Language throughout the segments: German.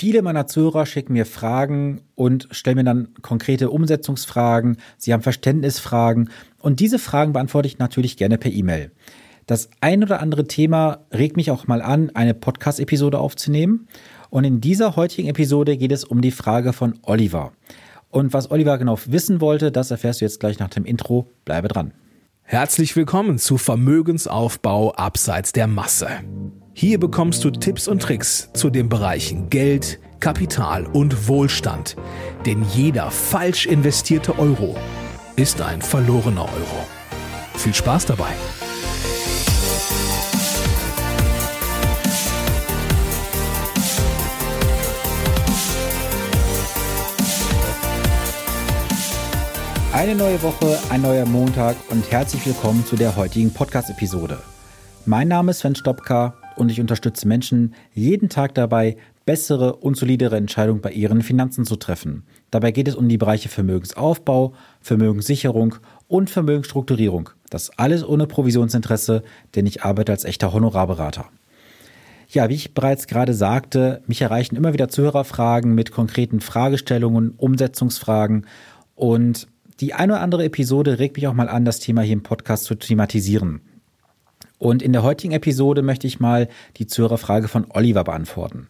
Viele meiner Zuhörer schicken mir Fragen und stellen mir dann konkrete Umsetzungsfragen. Sie haben Verständnisfragen und diese Fragen beantworte ich natürlich gerne per E-Mail. Das ein oder andere Thema regt mich auch mal an, eine Podcast-Episode aufzunehmen. Und in dieser heutigen Episode geht es um die Frage von Oliver. Und was Oliver genau wissen wollte, das erfährst du jetzt gleich nach dem Intro. Bleibe dran. Herzlich willkommen zu Vermögensaufbau abseits der Masse. Hier bekommst du Tipps und Tricks zu den Bereichen Geld, Kapital und Wohlstand. Denn jeder falsch investierte Euro ist ein verlorener Euro. Viel Spaß dabei! Eine neue Woche, ein neuer Montag und herzlich willkommen zu der heutigen Podcast-Episode. Mein Name ist Sven Stopka und ich unterstütze Menschen jeden Tag dabei, bessere und solidere Entscheidungen bei ihren Finanzen zu treffen. Dabei geht es um die Bereiche Vermögensaufbau, Vermögenssicherung und Vermögensstrukturierung. Das alles ohne Provisionsinteresse, denn ich arbeite als echter Honorarberater. Ja, wie ich bereits gerade sagte, mich erreichen immer wieder Zuhörerfragen mit konkreten Fragestellungen, Umsetzungsfragen und die eine oder andere Episode regt mich auch mal an, das Thema hier im Podcast zu thematisieren. Und in der heutigen Episode möchte ich mal die Zuhörerfrage von Oliver beantworten.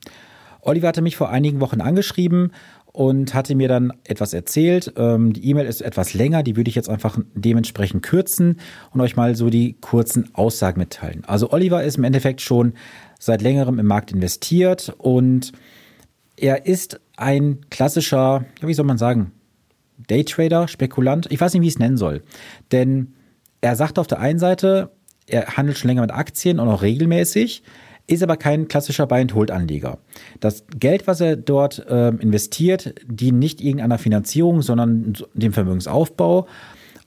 Oliver hatte mich vor einigen Wochen angeschrieben und hatte mir dann etwas erzählt. Ähm, die E-Mail ist etwas länger, die würde ich jetzt einfach dementsprechend kürzen und euch mal so die kurzen Aussagen mitteilen. Also Oliver ist im Endeffekt schon seit längerem im Markt investiert und er ist ein klassischer, wie soll man sagen, Daytrader, Spekulant, ich weiß nicht, wie ich es nennen soll. Denn er sagt auf der einen Seite, er handelt schon länger mit Aktien und auch regelmäßig, ist aber kein klassischer Buy-and-Hold-Anleger. Das Geld, was er dort äh, investiert, dient nicht irgendeiner Finanzierung, sondern dem Vermögensaufbau.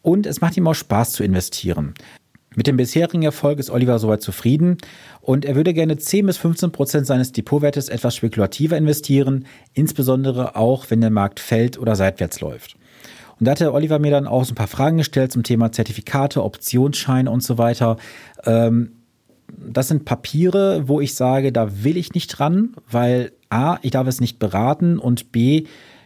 Und es macht ihm auch Spaß zu investieren. Mit dem bisherigen Erfolg ist Oliver soweit zufrieden und er würde gerne 10 bis 15 Prozent seines Depotwertes etwas spekulativer investieren, insbesondere auch, wenn der Markt fällt oder seitwärts läuft. Und da hatte Oliver mir dann auch so ein paar Fragen gestellt zum Thema Zertifikate, Optionsscheine und so weiter. Ähm, das sind Papiere, wo ich sage, da will ich nicht dran, weil A, ich darf es nicht beraten und B,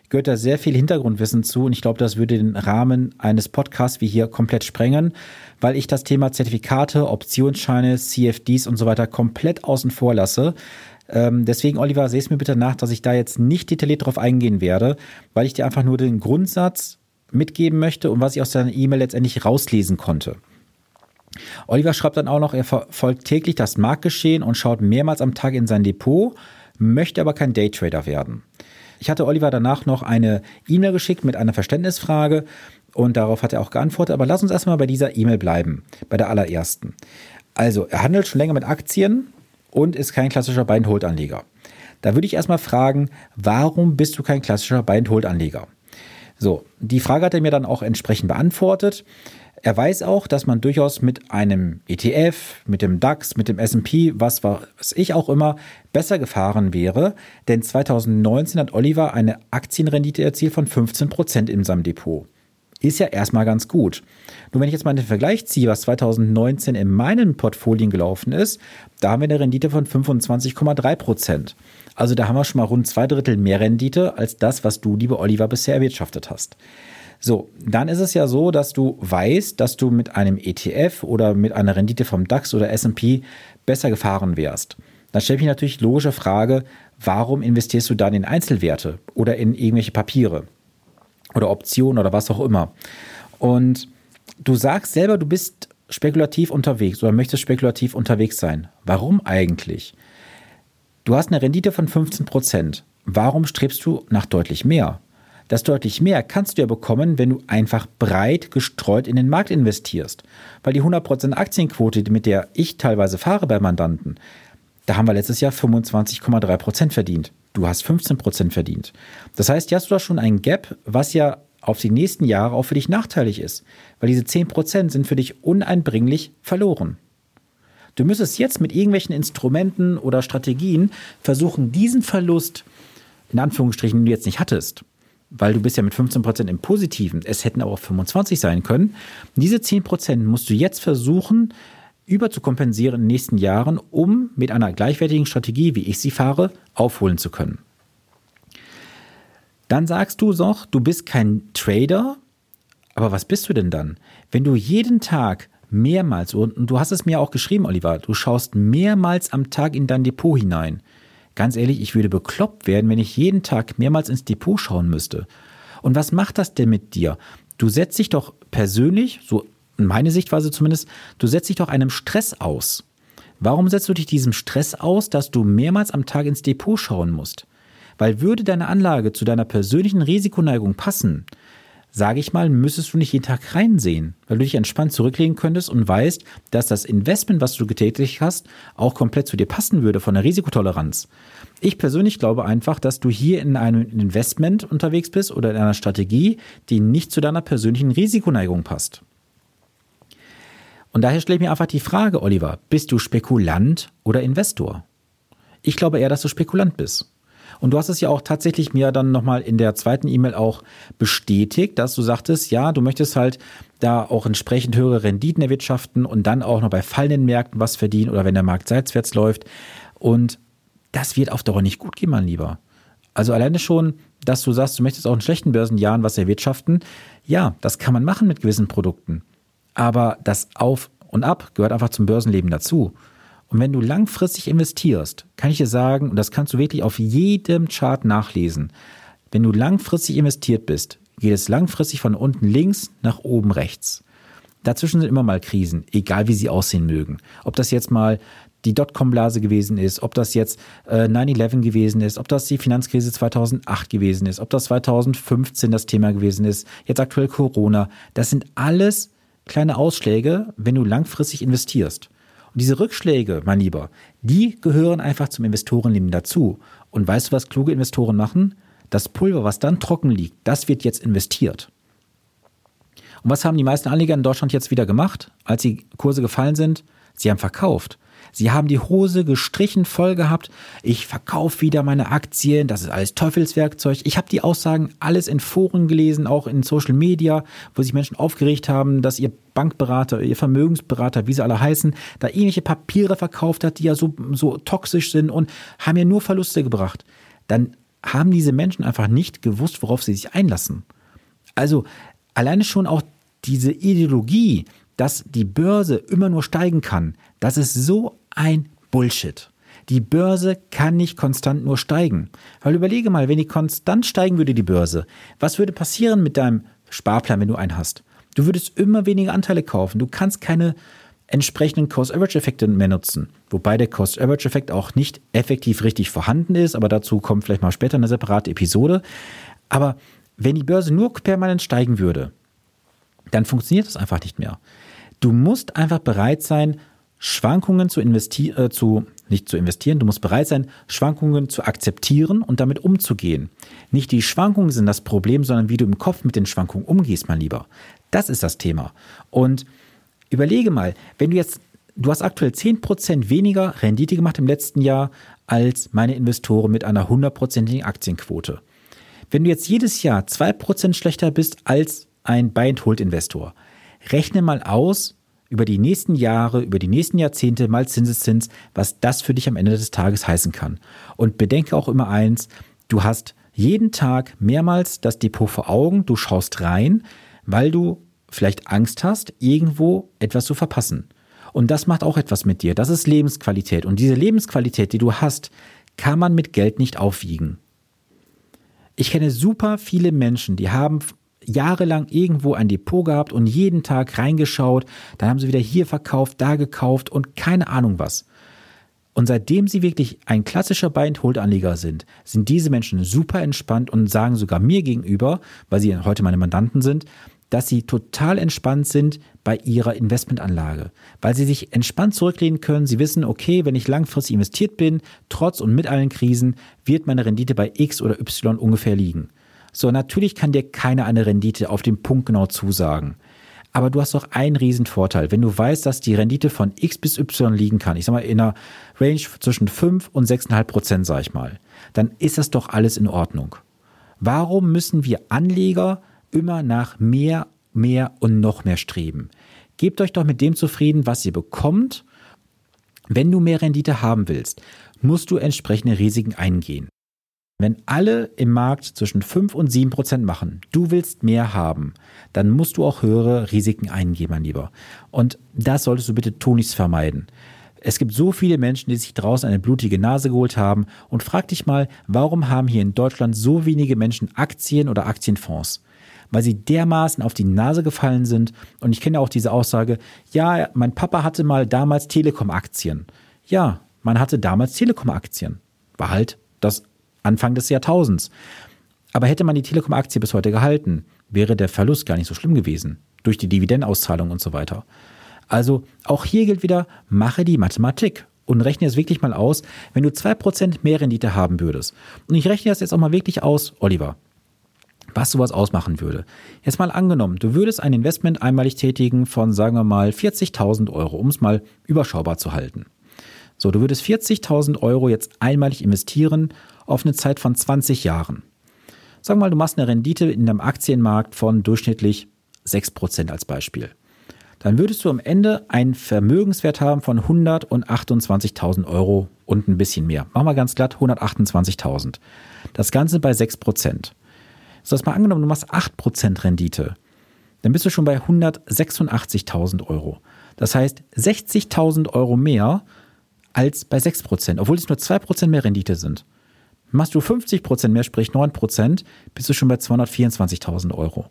gehört da sehr viel Hintergrundwissen zu und ich glaube, das würde den Rahmen eines Podcasts wie hier komplett sprengen, weil ich das Thema Zertifikate, Optionsscheine, CFDs und so weiter komplett außen vor lasse. Ähm, deswegen, Oliver, seh es mir bitte nach, dass ich da jetzt nicht detailliert drauf eingehen werde, weil ich dir einfach nur den Grundsatz mitgeben möchte und was ich aus seiner E-Mail letztendlich rauslesen konnte. Oliver schreibt dann auch noch, er verfolgt täglich das Marktgeschehen und schaut mehrmals am Tag in sein Depot, möchte aber kein Daytrader werden. Ich hatte Oliver danach noch eine E-Mail geschickt mit einer Verständnisfrage und darauf hat er auch geantwortet. Aber lass uns erstmal bei dieser E-Mail bleiben, bei der allerersten. Also, er handelt schon länger mit Aktien und ist kein klassischer Buy-and-Hold-Anleger. Da würde ich erstmal fragen, warum bist du kein klassischer Buy-and-Hold-Anleger? So, die Frage hat er mir dann auch entsprechend beantwortet. Er weiß auch, dass man durchaus mit einem ETF, mit dem DAX, mit dem S&P, was was ich auch immer, besser gefahren wäre, denn 2019 hat Oliver eine Aktienrendite erzielt von 15 Prozent in seinem Depot. Ist ja erstmal ganz gut. Nur wenn ich jetzt mal den Vergleich ziehe, was 2019 in meinen Portfolien gelaufen ist, da haben wir eine Rendite von 25,3 Prozent. Also da haben wir schon mal rund zwei Drittel mehr Rendite als das, was du, liebe Oliver, bisher erwirtschaftet hast. So, dann ist es ja so, dass du weißt, dass du mit einem ETF oder mit einer Rendite vom DAX oder S&P besser gefahren wärst. Dann stelle ich mich natürlich logische Frage, warum investierst du dann in Einzelwerte oder in irgendwelche Papiere oder Optionen oder was auch immer? Und du sagst selber, du bist spekulativ unterwegs oder möchtest spekulativ unterwegs sein. Warum eigentlich? Du hast eine Rendite von 15 Prozent. Warum strebst du nach deutlich mehr? Das deutlich mehr kannst du ja bekommen, wenn du einfach breit gestreut in den Markt investierst. Weil die 100% Aktienquote, mit der ich teilweise fahre bei Mandanten, da haben wir letztes Jahr 25,3% verdient. Du hast 15% verdient. Das heißt, hier hast du da schon ein Gap, was ja auf die nächsten Jahre auch für dich nachteilig ist. Weil diese 10% sind für dich uneinbringlich verloren. Du müsstest jetzt mit irgendwelchen Instrumenten oder Strategien versuchen, diesen Verlust, in Anführungsstrichen, den du jetzt nicht hattest, weil du bist ja mit 15% im Positiven, es hätten auch 25 sein können, diese 10% musst du jetzt versuchen, überzukompensieren in den nächsten Jahren, um mit einer gleichwertigen Strategie, wie ich sie fahre, aufholen zu können. Dann sagst du doch, du bist kein Trader, aber was bist du denn dann? Wenn du jeden Tag mehrmals, und du hast es mir auch geschrieben, Oliver, du schaust mehrmals am Tag in dein Depot hinein. Ganz ehrlich, ich würde bekloppt werden, wenn ich jeden Tag mehrmals ins Depot schauen müsste. Und was macht das denn mit dir? Du setzt dich doch persönlich, so meine Sichtweise zumindest, du setzt dich doch einem Stress aus. Warum setzt du dich diesem Stress aus, dass du mehrmals am Tag ins Depot schauen musst? Weil würde deine Anlage zu deiner persönlichen Risikoneigung passen, sage ich mal, müsstest du nicht jeden Tag reinsehen, weil du dich entspannt zurücklegen könntest und weißt, dass das Investment, was du getätigt hast, auch komplett zu dir passen würde von der Risikotoleranz. Ich persönlich glaube einfach, dass du hier in einem Investment unterwegs bist oder in einer Strategie, die nicht zu deiner persönlichen Risikoneigung passt. Und daher stelle ich mir einfach die Frage, Oliver, bist du Spekulant oder Investor? Ich glaube eher, dass du Spekulant bist. Und du hast es ja auch tatsächlich mir dann nochmal in der zweiten E-Mail auch bestätigt, dass du sagtest, ja, du möchtest halt da auch entsprechend höhere Renditen erwirtschaften und dann auch noch bei fallenden Märkten was verdienen oder wenn der Markt seitwärts läuft. Und das wird auf Dauer nicht gut gehen, mein Lieber. Also alleine schon, dass du sagst, du möchtest auch in schlechten Börsenjahren was erwirtschaften. Ja, das kann man machen mit gewissen Produkten. Aber das Auf und Ab gehört einfach zum Börsenleben dazu. Und wenn du langfristig investierst, kann ich dir sagen, und das kannst du wirklich auf jedem Chart nachlesen, wenn du langfristig investiert bist, geht es langfristig von unten links nach oben rechts. Dazwischen sind immer mal Krisen, egal wie sie aussehen mögen. Ob das jetzt mal die Dotcom-Blase gewesen ist, ob das jetzt äh, 9-11 gewesen ist, ob das die Finanzkrise 2008 gewesen ist, ob das 2015 das Thema gewesen ist, jetzt aktuell Corona. Das sind alles kleine Ausschläge, wenn du langfristig investierst. Und diese Rückschläge, mein Lieber, die gehören einfach zum Investorenleben dazu. Und weißt du, was kluge Investoren machen? Das Pulver, was dann trocken liegt, das wird jetzt investiert. Und was haben die meisten Anleger in Deutschland jetzt wieder gemacht, als die Kurse gefallen sind? Sie haben verkauft. Sie haben die Hose gestrichen voll gehabt. Ich verkaufe wieder meine Aktien. Das ist alles Teufelswerkzeug. Ich habe die Aussagen alles in Foren gelesen, auch in Social Media, wo sich Menschen aufgeregt haben, dass ihr Bankberater, ihr Vermögensberater, wie sie alle heißen, da ähnliche Papiere verkauft hat, die ja so, so toxisch sind und haben ja nur Verluste gebracht. Dann haben diese Menschen einfach nicht gewusst, worauf sie sich einlassen. Also alleine schon auch diese Ideologie, dass die Börse immer nur steigen kann, das ist so ein Bullshit. Die Börse kann nicht konstant nur steigen. Weil überlege mal, wenn die konstant steigen würde, die Börse, was würde passieren mit deinem Sparplan, wenn du einen hast? Du würdest immer weniger Anteile kaufen. Du kannst keine entsprechenden Cost-Average-Effekte mehr nutzen. Wobei der Cost-Average-Effekt auch nicht effektiv richtig vorhanden ist, aber dazu kommt vielleicht mal später eine separate Episode. Aber wenn die Börse nur permanent steigen würde, dann funktioniert das einfach nicht mehr. Du musst einfach bereit sein, Schwankungen zu investieren, äh, zu, nicht zu investieren, du musst bereit sein, Schwankungen zu akzeptieren und damit umzugehen. Nicht die Schwankungen sind das Problem, sondern wie du im Kopf mit den Schwankungen umgehst, mein Lieber. Das ist das Thema. Und überlege mal, wenn du jetzt, du hast aktuell 10% weniger Rendite gemacht im letzten Jahr als meine Investoren mit einer hundertprozentigen Aktienquote. Wenn du jetzt jedes Jahr 2% schlechter bist als ein Buy-and-Hold-Investor, rechne mal aus, über die nächsten Jahre, über die nächsten Jahrzehnte mal Zinseszins, was das für dich am Ende des Tages heißen kann. Und bedenke auch immer eins, du hast jeden Tag mehrmals das Depot vor Augen, du schaust rein, weil du vielleicht Angst hast, irgendwo etwas zu verpassen. Und das macht auch etwas mit dir. Das ist Lebensqualität. Und diese Lebensqualität, die du hast, kann man mit Geld nicht aufwiegen. Ich kenne super viele Menschen, die haben jahrelang irgendwo ein Depot gehabt und jeden Tag reingeschaut. Dann haben sie wieder hier verkauft, da gekauft und keine Ahnung was. Und seitdem sie wirklich ein klassischer Buy-and-Hold-Anleger sind, sind diese Menschen super entspannt und sagen sogar mir gegenüber, weil sie heute meine Mandanten sind, dass sie total entspannt sind bei ihrer Investmentanlage, weil sie sich entspannt zurücklehnen können. Sie wissen, okay, wenn ich langfristig investiert bin, trotz und mit allen Krisen, wird meine Rendite bei X oder Y ungefähr liegen. So, natürlich kann dir keiner eine Rendite auf den Punkt genau zusagen. Aber du hast doch einen riesen Vorteil. Wenn du weißt, dass die Rendite von X bis Y liegen kann, ich sag mal in einer Range zwischen 5 und 6,5 Prozent, sag ich mal, dann ist das doch alles in Ordnung. Warum müssen wir Anleger immer nach mehr, mehr und noch mehr streben? Gebt euch doch mit dem zufrieden, was ihr bekommt. Wenn du mehr Rendite haben willst, musst du entsprechende Risiken eingehen. Wenn alle im Markt zwischen 5 und 7 Prozent machen, du willst mehr haben, dann musst du auch höhere Risiken eingehen, mein Lieber. Und das solltest du bitte tunlichst vermeiden. Es gibt so viele Menschen, die sich draußen eine blutige Nase geholt haben und frag dich mal, warum haben hier in Deutschland so wenige Menschen Aktien oder Aktienfonds? Weil sie dermaßen auf die Nase gefallen sind. Und ich kenne auch diese Aussage, ja, mein Papa hatte mal damals Telekom-Aktien. Ja, man hatte damals Telekom-Aktien. War halt das Anfang des Jahrtausends. Aber hätte man die Telekom-Aktie bis heute gehalten, wäre der Verlust gar nicht so schlimm gewesen. Durch die Dividendenauszahlung und so weiter. Also auch hier gilt wieder, mache die Mathematik und rechne es wirklich mal aus, wenn du 2% mehr Rendite haben würdest. Und ich rechne das jetzt auch mal wirklich aus, Oliver, was sowas ausmachen würde. Jetzt mal angenommen, du würdest ein Investment einmalig tätigen von, sagen wir mal, 40.000 Euro, um es mal überschaubar zu halten. So, du würdest 40.000 Euro jetzt einmalig investieren auf eine Zeit von 20 Jahren. Wir mal, du machst eine Rendite in deinem Aktienmarkt von durchschnittlich 6% als Beispiel. Dann würdest du am Ende einen Vermögenswert haben von 128.000 Euro und ein bisschen mehr. Machen wir ganz glatt 128.000. Das Ganze bei 6%. So, das mal angenommen, du machst 8% Rendite. Dann bist du schon bei 186.000 Euro. Das heißt 60.000 Euro mehr als bei 6%, obwohl es nur 2% mehr Rendite sind. Machst du 50% mehr, sprich 9%, bist du schon bei 224.000 Euro.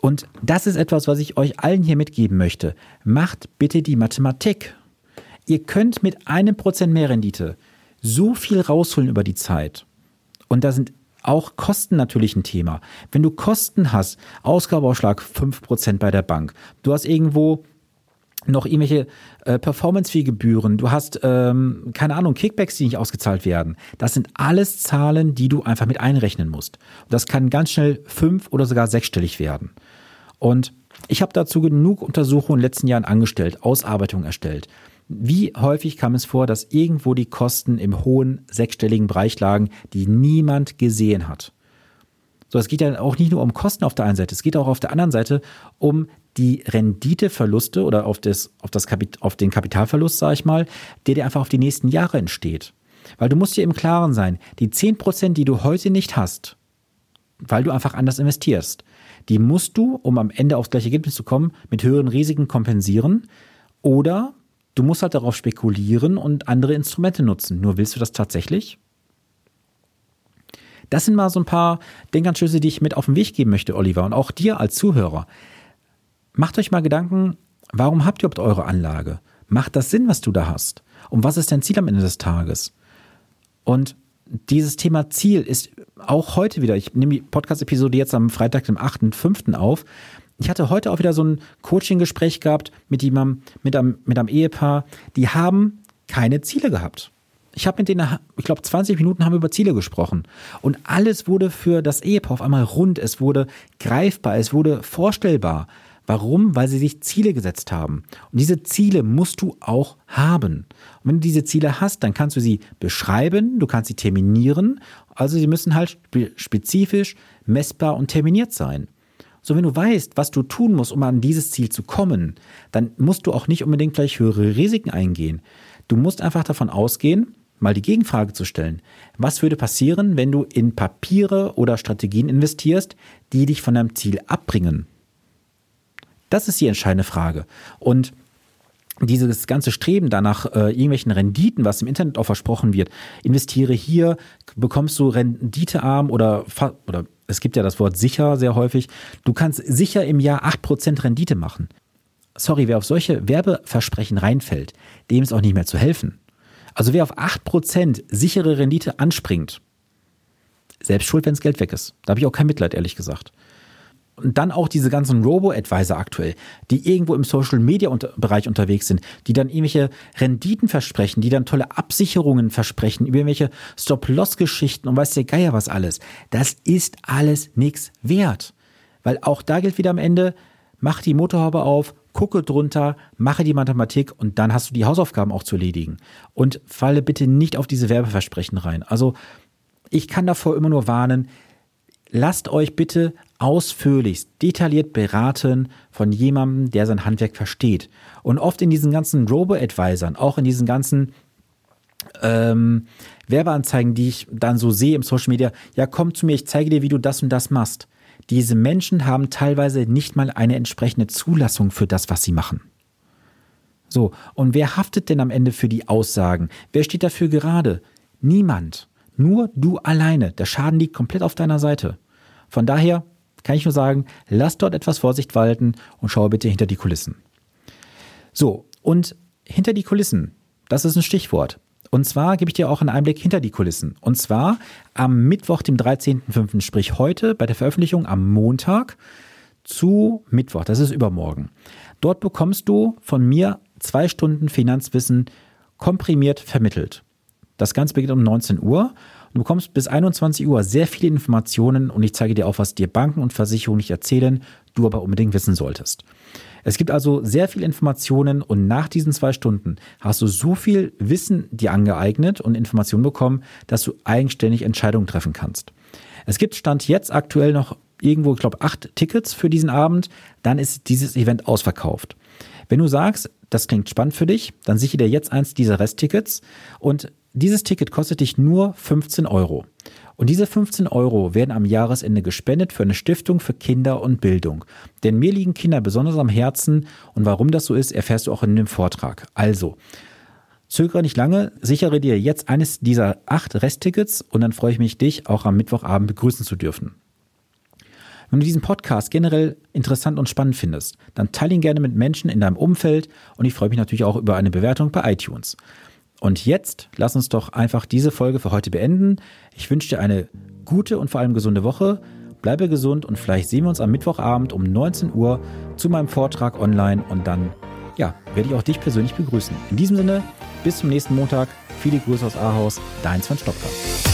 Und das ist etwas, was ich euch allen hier mitgeben möchte. Macht bitte die Mathematik. Ihr könnt mit einem Prozent mehr Rendite so viel rausholen über die Zeit. Und da sind auch Kosten natürlich ein Thema. Wenn du Kosten hast, Ausgabeausschlag 5% bei der Bank, du hast irgendwo noch irgendwelche äh, Performance-Fee-Gebühren, du hast, ähm, keine Ahnung, Kickbacks, die nicht ausgezahlt werden. Das sind alles Zahlen, die du einfach mit einrechnen musst. Und das kann ganz schnell fünf- oder sogar sechsstellig werden. Und ich habe dazu genug Untersuchungen in den letzten Jahren angestellt, Ausarbeitungen erstellt. Wie häufig kam es vor, dass irgendwo die Kosten im hohen sechsstelligen Bereich lagen, die niemand gesehen hat? So, es geht ja auch nicht nur um Kosten auf der einen Seite, es geht auch auf der anderen Seite um die Renditeverluste oder auf, das, auf, das Kapit auf den Kapitalverlust, sage ich mal, der dir einfach auf die nächsten Jahre entsteht. Weil du musst dir im Klaren sein, die 10%, die du heute nicht hast, weil du einfach anders investierst, die musst du, um am Ende aufs gleiche Ergebnis zu kommen, mit höheren Risiken kompensieren oder du musst halt darauf spekulieren und andere Instrumente nutzen. Nur willst du das tatsächlich? Das sind mal so ein paar Denkanstöße, die ich mit auf den Weg geben möchte, Oliver, und auch dir als Zuhörer. Macht euch mal Gedanken, warum habt ihr überhaupt eure Anlage? Macht das Sinn, was du da hast? Und was ist dein Ziel am Ende des Tages? Und dieses Thema Ziel ist auch heute wieder, ich nehme die Podcast-Episode jetzt am Freitag, dem 8.5. auf. Ich hatte heute auch wieder so ein Coaching-Gespräch gehabt mit jemandem, mit einem, mit einem Ehepaar, die haben keine Ziele gehabt. Ich habe mit denen, ich glaube, 20 Minuten haben wir über Ziele gesprochen. Und alles wurde für das Ehepaar auf einmal rund. Es wurde greifbar, es wurde vorstellbar. Warum? Weil sie sich Ziele gesetzt haben. Und diese Ziele musst du auch haben. Und wenn du diese Ziele hast, dann kannst du sie beschreiben, du kannst sie terminieren. Also sie müssen halt spezifisch, messbar und terminiert sein. So, wenn du weißt, was du tun musst, um an dieses Ziel zu kommen, dann musst du auch nicht unbedingt gleich höhere Risiken eingehen. Du musst einfach davon ausgehen, mal die Gegenfrage zu stellen. Was würde passieren, wenn du in Papiere oder Strategien investierst, die dich von deinem Ziel abbringen? Das ist die entscheidende Frage. Und dieses ganze Streben danach, äh, irgendwelchen Renditen, was im Internet auch versprochen wird, investiere hier, bekommst du renditearm oder, oder es gibt ja das Wort sicher sehr häufig, du kannst sicher im Jahr 8% Rendite machen. Sorry, wer auf solche Werbeversprechen reinfällt, dem ist auch nicht mehr zu helfen. Also wer auf 8% sichere Rendite anspringt, selbst schuld, wenn das Geld weg ist. Da habe ich auch kein Mitleid, ehrlich gesagt. Und dann auch diese ganzen Robo-Advisor aktuell, die irgendwo im Social-Media-Bereich unterwegs sind, die dann irgendwelche Renditen versprechen, die dann tolle Absicherungen versprechen, über irgendwelche Stop-Loss-Geschichten und weiß der Geier was alles. Das ist alles nichts wert. Weil auch da gilt wieder am Ende, mach die Motorhaube auf, gucke drunter, mache die Mathematik und dann hast du die Hausaufgaben auch zu erledigen. Und falle bitte nicht auf diese Werbeversprechen rein. Also ich kann davor immer nur warnen, lasst euch bitte ausführlichst, detailliert beraten von jemandem, der sein Handwerk versteht. Und oft in diesen ganzen Robo-Advisern, auch in diesen ganzen ähm, Werbeanzeigen, die ich dann so sehe im Social Media, ja, komm zu mir, ich zeige dir, wie du das und das machst. Diese Menschen haben teilweise nicht mal eine entsprechende Zulassung für das, was sie machen. So, und wer haftet denn am Ende für die Aussagen? Wer steht dafür gerade? Niemand. Nur du alleine. Der Schaden liegt komplett auf deiner Seite. Von daher kann ich nur sagen, lass dort etwas Vorsicht walten und schau bitte hinter die Kulissen. So, und hinter die Kulissen, das ist ein Stichwort. Und zwar gebe ich dir auch einen Einblick hinter die Kulissen. Und zwar am Mittwoch, dem 13.05., sprich heute bei der Veröffentlichung am Montag zu Mittwoch, das ist übermorgen. Dort bekommst du von mir zwei Stunden Finanzwissen komprimiert vermittelt. Das Ganze beginnt um 19 Uhr. Du bekommst bis 21 Uhr sehr viele Informationen und ich zeige dir auch, was dir Banken und Versicherungen nicht erzählen, du aber unbedingt wissen solltest. Es gibt also sehr viele Informationen und nach diesen zwei Stunden hast du so viel Wissen dir angeeignet und Informationen bekommen, dass du eigenständig Entscheidungen treffen kannst. Es gibt Stand jetzt aktuell noch irgendwo, ich glaube, acht Tickets für diesen Abend. Dann ist dieses Event ausverkauft. Wenn du sagst, das klingt spannend für dich, dann sichere dir jetzt eins dieser Resttickets und dieses Ticket kostet dich nur 15 Euro. Und diese 15 Euro werden am Jahresende gespendet für eine Stiftung für Kinder und Bildung. Denn mir liegen Kinder besonders am Herzen und warum das so ist, erfährst du auch in dem Vortrag. Also, zögere nicht lange, sichere dir jetzt eines dieser acht Resttickets und dann freue ich mich, dich auch am Mittwochabend begrüßen zu dürfen. Wenn du diesen Podcast generell interessant und spannend findest, dann teile ihn gerne mit Menschen in deinem Umfeld und ich freue mich natürlich auch über eine Bewertung bei iTunes. Und jetzt lass uns doch einfach diese Folge für heute beenden. Ich wünsche dir eine gute und vor allem gesunde Woche. Bleibe gesund und vielleicht sehen wir uns am Mittwochabend um 19 Uhr zu meinem Vortrag online und dann ja, werde ich auch dich persönlich begrüßen. In diesem Sinne, bis zum nächsten Montag. Viele Grüße aus Ahaus, dein Sven Stopka.